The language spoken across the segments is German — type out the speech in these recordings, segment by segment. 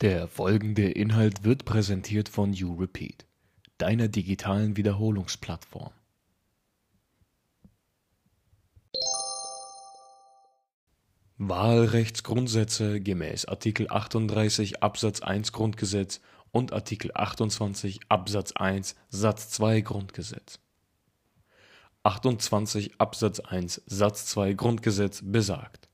Der folgende Inhalt wird präsentiert von YouRepeat, deiner digitalen Wiederholungsplattform. Wahlrechtsgrundsätze gemäß Artikel 38 Absatz 1 Grundgesetz und Artikel 28 Absatz 1 Satz 2 Grundgesetz. 28 Absatz 1 Satz 2 Grundgesetz besagt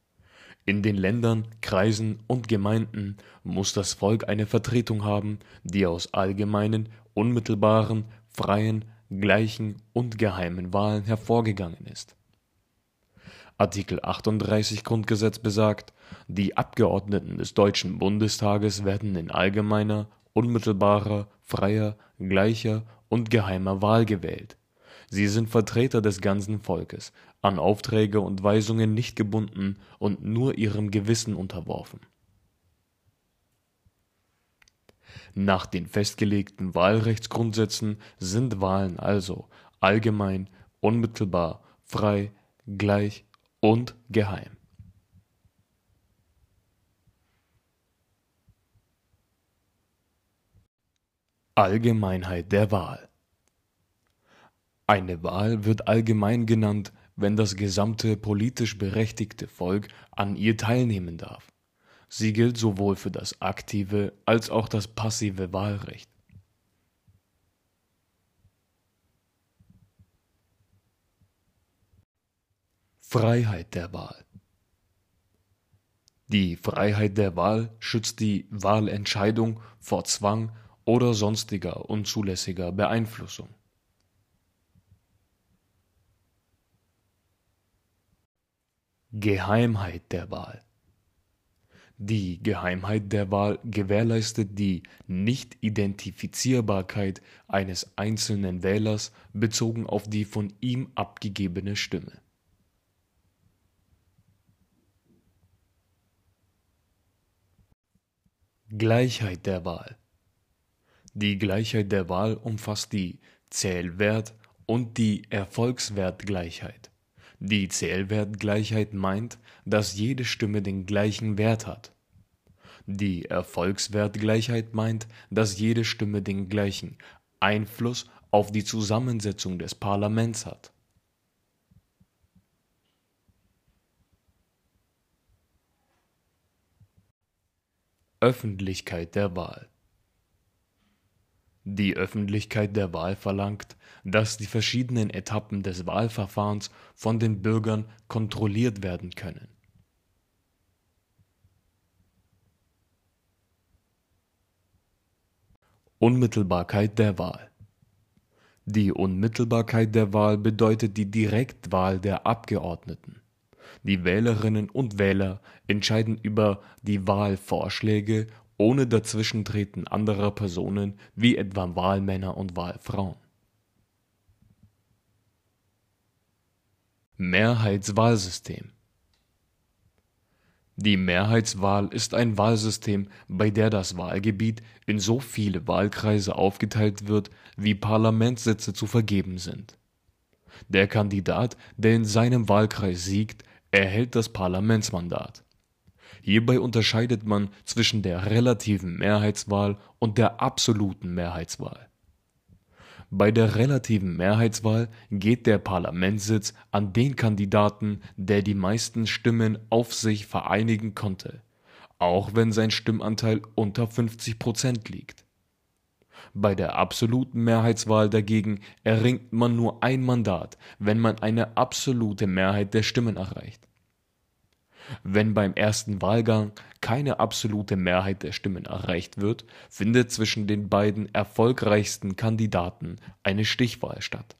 in den Ländern, Kreisen und Gemeinden muss das Volk eine Vertretung haben, die aus allgemeinen, unmittelbaren, freien, gleichen und geheimen Wahlen hervorgegangen ist. Artikel 38 Grundgesetz besagt, die Abgeordneten des Deutschen Bundestages werden in allgemeiner, unmittelbarer, freier, gleicher und geheimer Wahl gewählt Sie sind Vertreter des ganzen Volkes, an Aufträge und Weisungen nicht gebunden und nur ihrem Gewissen unterworfen. Nach den festgelegten Wahlrechtsgrundsätzen sind Wahlen also allgemein, unmittelbar, frei, gleich und geheim. Allgemeinheit der Wahl eine Wahl wird allgemein genannt, wenn das gesamte politisch berechtigte Volk an ihr teilnehmen darf. Sie gilt sowohl für das aktive als auch das passive Wahlrecht. Freiheit der Wahl Die Freiheit der Wahl schützt die Wahlentscheidung vor Zwang oder sonstiger unzulässiger Beeinflussung. Geheimheit der Wahl. Die Geheimheit der Wahl gewährleistet die Nicht-Identifizierbarkeit eines einzelnen Wählers bezogen auf die von ihm abgegebene Stimme. Gleichheit der Wahl. Die Gleichheit der Wahl umfasst die Zählwert und die Erfolgswertgleichheit die Zählwertgleichheit meint, dass jede Stimme den gleichen Wert hat. Die Erfolgswertgleichheit meint, dass jede Stimme den gleichen Einfluss auf die Zusammensetzung des Parlaments hat. Öffentlichkeit der Wahl die Öffentlichkeit der Wahl verlangt, dass die verschiedenen Etappen des Wahlverfahrens von den Bürgern kontrolliert werden können. Unmittelbarkeit der Wahl Die Unmittelbarkeit der Wahl bedeutet die Direktwahl der Abgeordneten. Die Wählerinnen und Wähler entscheiden über die Wahlvorschläge ohne Dazwischentreten anderer Personen wie etwa Wahlmänner und Wahlfrauen. Mehrheitswahlsystem Die Mehrheitswahl ist ein Wahlsystem, bei der das Wahlgebiet in so viele Wahlkreise aufgeteilt wird, wie Parlamentssitze zu vergeben sind. Der Kandidat, der in seinem Wahlkreis siegt, erhält das Parlamentsmandat Hierbei unterscheidet man zwischen der relativen Mehrheitswahl und der absoluten Mehrheitswahl. Bei der relativen Mehrheitswahl geht der Parlamentssitz an den Kandidaten, der die meisten Stimmen auf sich vereinigen konnte, auch wenn sein Stimmanteil unter 50 Prozent liegt. Bei der absoluten Mehrheitswahl dagegen erringt man nur ein Mandat, wenn man eine absolute Mehrheit der Stimmen erreicht wenn beim ersten Wahlgang keine absolute Mehrheit der Stimmen erreicht wird, findet zwischen den beiden erfolgreichsten Kandidaten eine Stichwahl statt.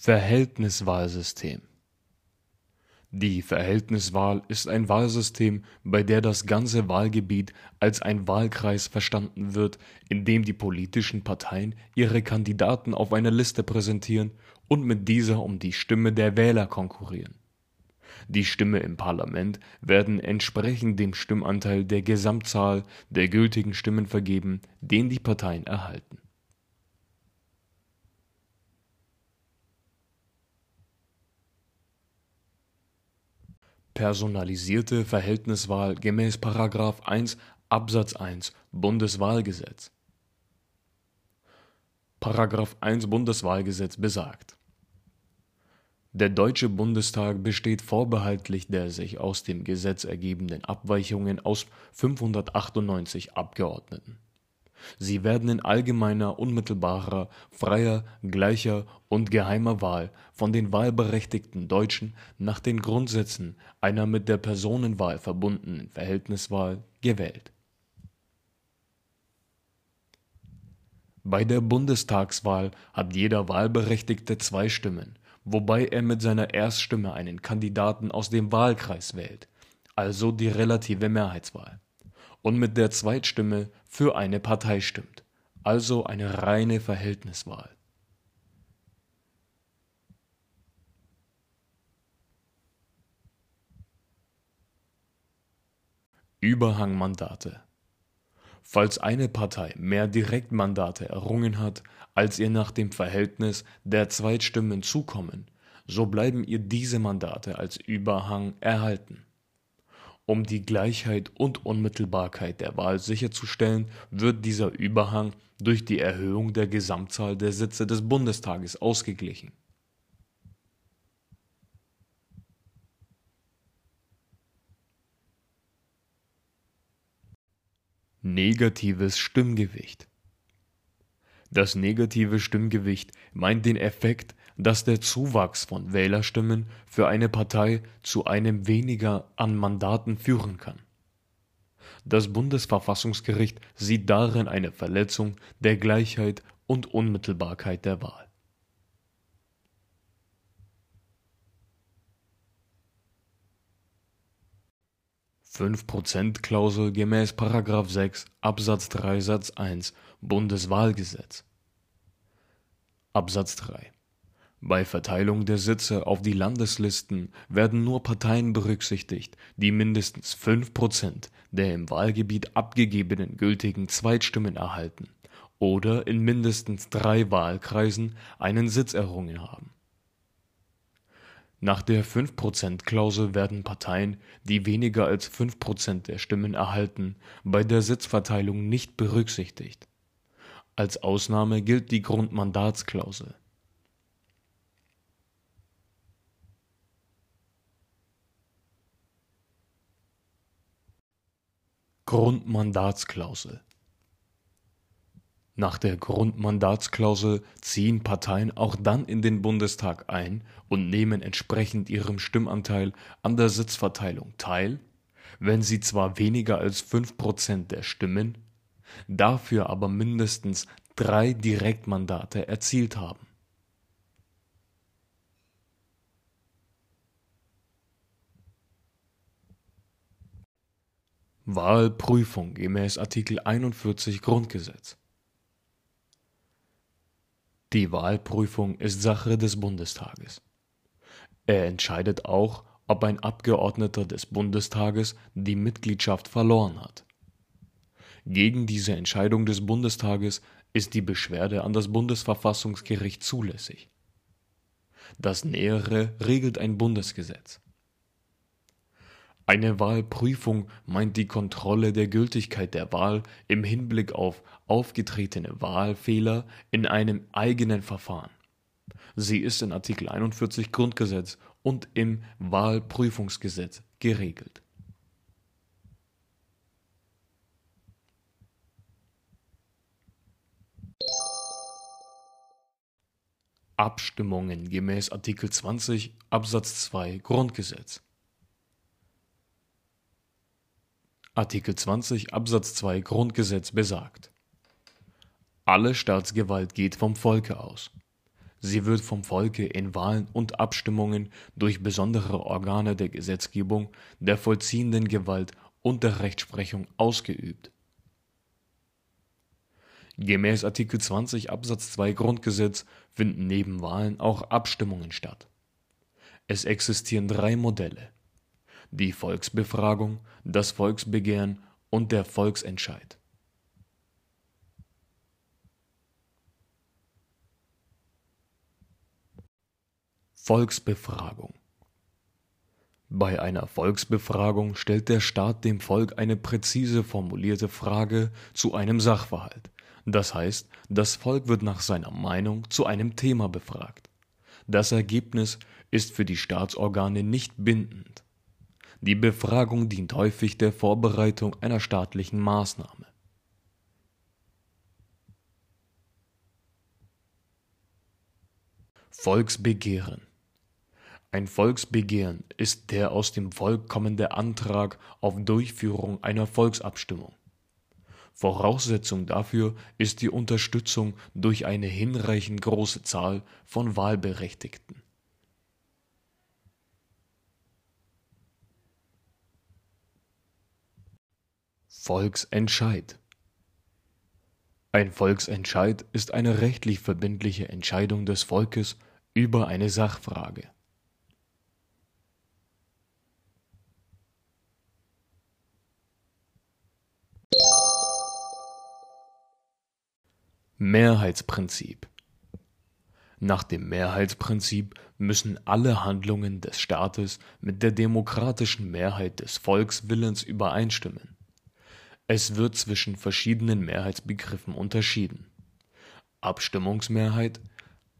Verhältniswahlsystem die Verhältniswahl ist ein Wahlsystem, bei der das ganze Wahlgebiet als ein Wahlkreis verstanden wird, in dem die politischen Parteien ihre Kandidaten auf einer Liste präsentieren und mit dieser um die Stimme der Wähler konkurrieren. Die Stimme im Parlament werden entsprechend dem Stimmanteil der Gesamtzahl der gültigen Stimmen vergeben, den die Parteien erhalten personalisierte Verhältniswahl gemäß § 1 Absatz 1 Bundeswahlgesetz. § 1 Bundeswahlgesetz besagt: Der Deutsche Bundestag besteht vorbehaltlich der sich aus dem Gesetz ergebenden Abweichungen aus 598 Abgeordneten. Sie werden in allgemeiner, unmittelbarer, freier, gleicher und geheimer Wahl von den wahlberechtigten Deutschen nach den Grundsätzen einer mit der Personenwahl verbundenen Verhältniswahl gewählt. Bei der Bundestagswahl hat jeder Wahlberechtigte zwei Stimmen, wobei er mit seiner Erststimme einen Kandidaten aus dem Wahlkreis wählt, also die relative Mehrheitswahl, und mit der Zweitstimme für eine Partei stimmt, also eine reine Verhältniswahl. Überhangmandate Falls eine Partei mehr Direktmandate errungen hat, als ihr nach dem Verhältnis der Zweitstimmen zukommen, so bleiben ihr diese Mandate als Überhang erhalten. Um die Gleichheit und Unmittelbarkeit der Wahl sicherzustellen, wird dieser Überhang durch die Erhöhung der Gesamtzahl der Sitze des Bundestages ausgeglichen. Negatives Stimmgewicht. Das negative Stimmgewicht meint den Effekt, dass der Zuwachs von Wählerstimmen für eine Partei zu einem weniger an Mandaten führen kann. Das Bundesverfassungsgericht sieht darin eine Verletzung der Gleichheit und Unmittelbarkeit der Wahl. 5%-Klausel gemäß § 6 Absatz 3 Satz 1 Bundeswahlgesetz. Absatz 3 Bei Verteilung der Sitze auf die Landeslisten werden nur Parteien berücksichtigt, die mindestens 5% der im Wahlgebiet abgegebenen gültigen Zweitstimmen erhalten oder in mindestens drei Wahlkreisen einen Sitz errungen haben nach der 5%-Klausel werden Parteien, die weniger als 5% der Stimmen erhalten, bei der Sitzverteilung nicht berücksichtigt. Als Ausnahme gilt die Grundmandatsklausel. Grundmandatsklausel nach der Grundmandatsklausel ziehen Parteien auch dann in den Bundestag ein und nehmen entsprechend ihrem Stimmanteil an der Sitzverteilung teil, wenn sie zwar weniger als 5 Prozent der Stimmen, dafür aber mindestens drei Direktmandate erzielt haben. Wahlprüfung gemäß Artikel 41 Grundgesetz die Wahlprüfung ist Sache des Bundestages. Er entscheidet auch, ob ein Abgeordneter des Bundestages die Mitgliedschaft verloren hat. Gegen diese Entscheidung des Bundestages ist die Beschwerde an das Bundesverfassungsgericht zulässig. Das Nähere regelt ein Bundesgesetz eine Wahlprüfung meint die Kontrolle der Gültigkeit der Wahl im Hinblick auf aufgetretene Wahlfehler in einem eigenen Verfahren. Sie ist in Artikel 41 Grundgesetz und im Wahlprüfungsgesetz geregelt. Abstimmungen gemäß Artikel 20 Absatz 2 Grundgesetz Artikel 20 Absatz 2 Grundgesetz besagt: Alle Staatsgewalt geht vom Volke aus. Sie wird vom Volke in Wahlen und Abstimmungen durch besondere Organe der Gesetzgebung, der vollziehenden Gewalt und der Rechtsprechung ausgeübt. Gemäß Artikel 20 Absatz 2 Grundgesetz finden neben Wahlen auch Abstimmungen statt. Es existieren drei Modelle die Volksbefragung, das Volksbegehren und der Volksentscheid. Volksbefragung Bei einer Volksbefragung stellt der Staat dem Volk eine präzise formulierte Frage zu einem Sachverhalt. Das heißt, das Volk wird nach seiner Meinung zu einem Thema befragt. Das Ergebnis ist für die Staatsorgane nicht bindend. Die Befragung dient häufig der Vorbereitung einer staatlichen Maßnahme. Volksbegehren ein Volksbegehren ist der aus dem Volk kommende Antrag auf Durchführung einer Volksabstimmung. Voraussetzung dafür ist die Unterstützung durch eine hinreichend große Zahl von Wahlberechtigten. Volksentscheid. Ein Volksentscheid ist eine rechtlich verbindliche Entscheidung des Volkes über eine Sachfrage. Mehrheitsprinzip. Nach dem Mehrheitsprinzip müssen alle Handlungen des Staates mit der demokratischen Mehrheit des Volkswillens übereinstimmen. Es wird zwischen verschiedenen Mehrheitsbegriffen unterschieden: Abstimmungsmehrheit,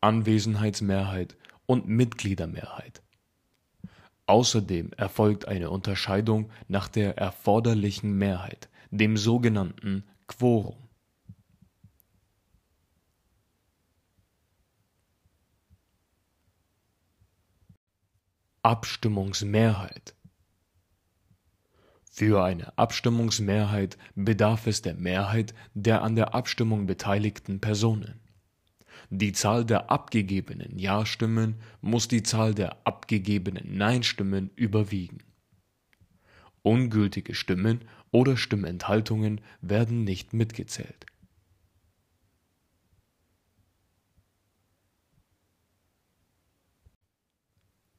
Anwesenheitsmehrheit und Mitgliedermehrheit. Außerdem erfolgt eine Unterscheidung nach der erforderlichen Mehrheit, dem sogenannten Quorum. Abstimmungsmehrheit Für eine Abstimmungsmehrheit bedarf es der Mehrheit der an der Abstimmung beteiligten Personen. Die Zahl der abgegebenen Ja-Stimmen muss die Zahl der abgegebenen Nein-Stimmen überwiegen. Ungültige Stimmen oder Stimmenthaltungen werden nicht mitgezählt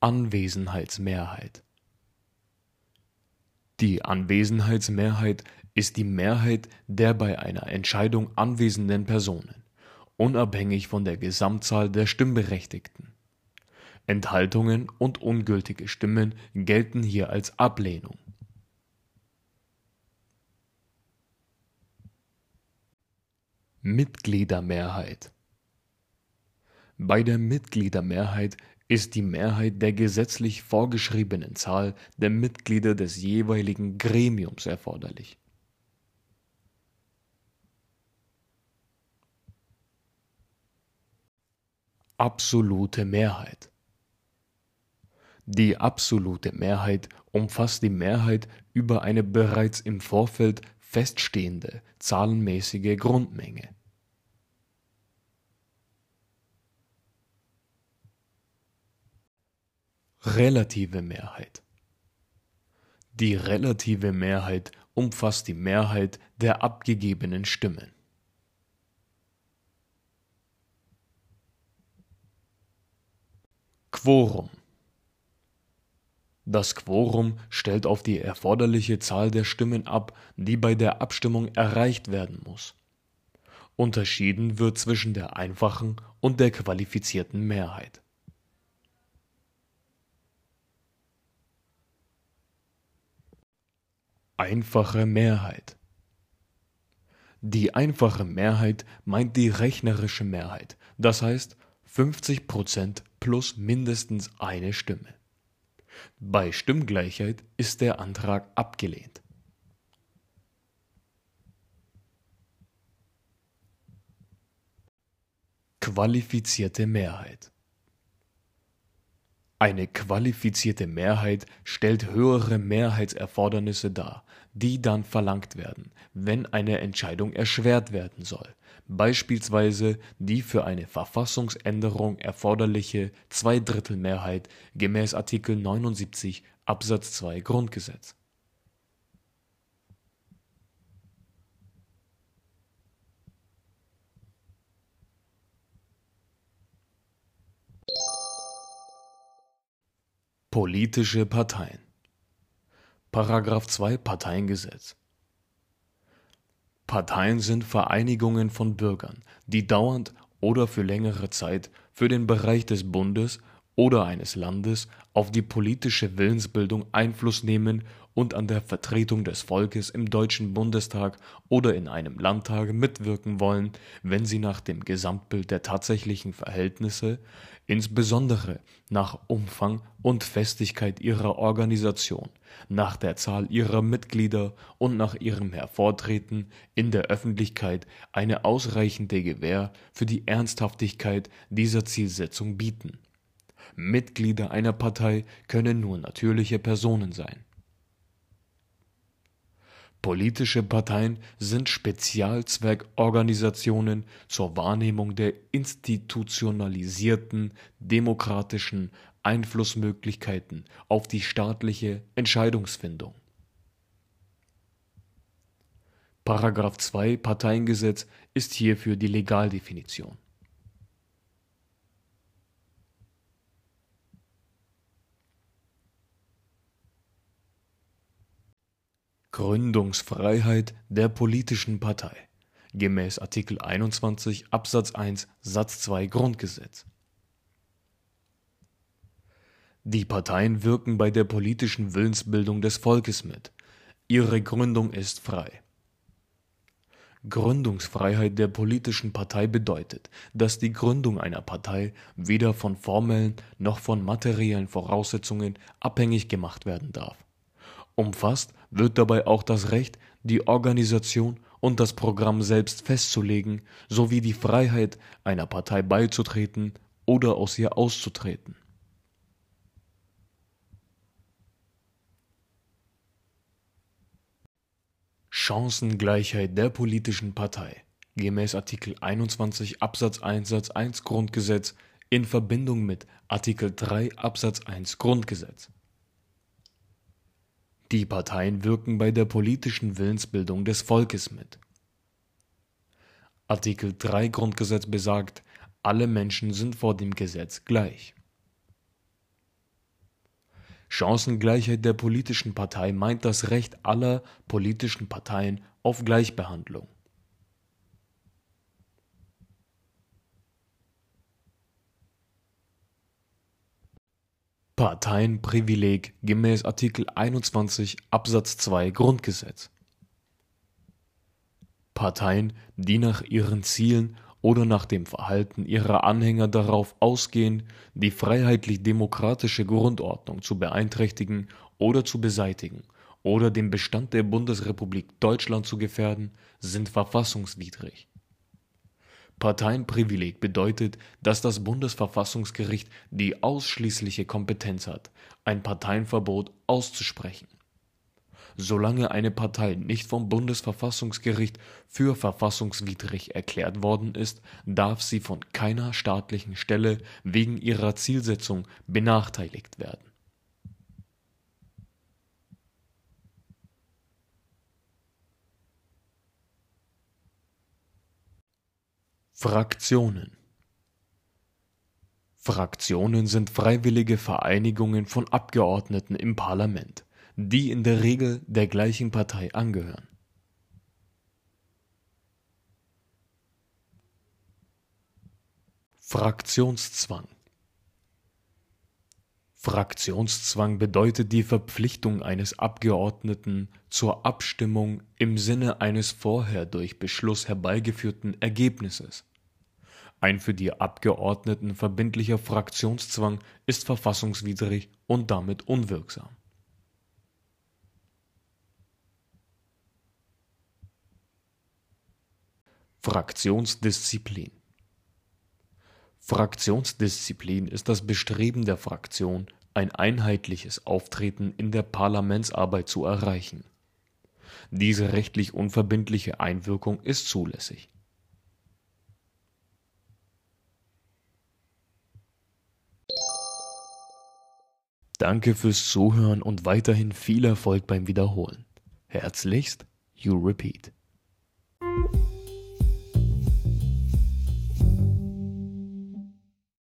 Anwesenheitsmehrheit Die Anwesenheitsmehrheit ist die Mehrheit der bei einer Entscheidung anwesenden Personen, unabhängig von der Gesamtzahl der Stimmberechtigten. Enthaltungen und ungültige Stimmen gelten hier als Ablehnung. Mitgliedermehrheit Bei der Mitgliedermehrheit ist die Mehrheit der gesetzlich vorgeschriebenen Zahl der Mitglieder des jeweiligen Gremiums erforderlich. Absolute Mehrheit Die absolute Mehrheit umfasst die Mehrheit über eine bereits im Vorfeld feststehende zahlenmäßige Grundmenge Relative Mehrheit Die relative Mehrheit umfasst die Mehrheit der abgegebenen Stimmen. Quorum Das Quorum stellt auf die erforderliche Zahl der Stimmen ab, die bei der Abstimmung erreicht werden muss. Unterschieden wird zwischen der einfachen und der qualifizierten Mehrheit Einfache Mehrheit Die einfache Mehrheit meint die rechnerische Mehrheit, das heißt 50% plus mindestens eine Stimme. Bei Stimmgleichheit ist der Antrag abgelehnt. Qualifizierte Mehrheit eine qualifizierte Mehrheit stellt höhere Mehrheitserfordernisse dar, die dann verlangt werden, wenn eine Entscheidung erschwert werden soll, beispielsweise die für eine Verfassungsänderung erforderliche Zweidrittelmehrheit gemäß Artikel 79 Absatz 2 Grundgesetz Politische Parteien. Paragraph 2 Parteiengesetz. Parteien sind Vereinigungen von Bürgern, die dauernd oder für längere Zeit für den Bereich des Bundes oder eines Landes auf die politische Willensbildung Einfluss nehmen und an der Vertretung des Volkes im Deutschen Bundestag oder in einem Landtag mitwirken wollen, wenn sie nach dem Gesamtbild der tatsächlichen Verhältnisse, insbesondere nach Umfang und Festigkeit ihrer Organisation, nach der Zahl ihrer Mitglieder und nach ihrem Hervortreten in der Öffentlichkeit eine ausreichende Gewähr für die Ernsthaftigkeit dieser Zielsetzung bieten. Mitglieder einer Partei können nur natürliche Personen sein Politische Parteien sind Spezialzweckorganisationen zur Wahrnehmung der institutionalisierten demokratischen Einflussmöglichkeiten auf die staatliche Entscheidungsfindung. Paragraph 2 Parteiengesetz ist hierfür die Legaldefinition Gründungsfreiheit der politischen Partei gemäß Artikel 21 Absatz 1 Satz 2 Grundgesetz. Die Parteien wirken bei der politischen Willensbildung des Volkes mit. Ihre Gründung ist frei. Gründungsfreiheit der politischen Partei bedeutet, dass die Gründung einer Partei weder von formellen noch von materiellen Voraussetzungen abhängig gemacht werden darf Umfasst wird dabei auch das Recht, die Organisation und das Programm selbst festzulegen sowie die Freiheit, einer Partei beizutreten oder aus ihr auszutreten. Chancengleichheit der politischen Partei gemäß Artikel 21 Absatz 1 Satz 1 Grundgesetz in Verbindung mit Artikel 3 Absatz 1 Grundgesetz die Parteien wirken bei der politischen Willensbildung des Volkes mit. Artikel 3 Grundgesetz besagt, alle Menschen sind vor dem Gesetz gleich. Chancengleichheit der politischen Partei meint das Recht aller politischen Parteien auf Gleichbehandlung. Parteienprivileg gemäß Artikel 21 Absatz 2 Grundgesetz. Parteien, die nach ihren Zielen oder nach dem Verhalten ihrer Anhänger darauf ausgehen, die freiheitlich-demokratische Grundordnung zu beeinträchtigen oder zu beseitigen oder den Bestand der Bundesrepublik Deutschland zu gefährden, sind verfassungswidrig Parteienprivileg bedeutet, dass das Bundesverfassungsgericht die ausschließliche Kompetenz hat, ein Parteienverbot auszusprechen. Solange eine Partei nicht vom Bundesverfassungsgericht für verfassungswidrig erklärt worden ist, darf sie von keiner staatlichen Stelle wegen ihrer Zielsetzung benachteiligt werden Fraktionen. Fraktionen sind freiwillige Vereinigungen von Abgeordneten im Parlament, die in der Regel der gleichen Partei angehören. Fraktionszwang. Fraktionszwang bedeutet die Verpflichtung eines Abgeordneten zur Abstimmung im Sinne eines vorher durch Beschluss herbeigeführten Ergebnisses ein für die Abgeordneten verbindlicher Fraktionszwang ist verfassungswidrig und damit unwirksam. Fraktionsdisziplin Fraktionsdisziplin ist das Bestreben der Fraktion, ein einheitliches Auftreten in der Parlamentsarbeit zu erreichen. Diese rechtlich unverbindliche Einwirkung ist zulässig Danke fürs Zuhören und weiterhin viel Erfolg beim Wiederholen. Herzlichst, You Repeat.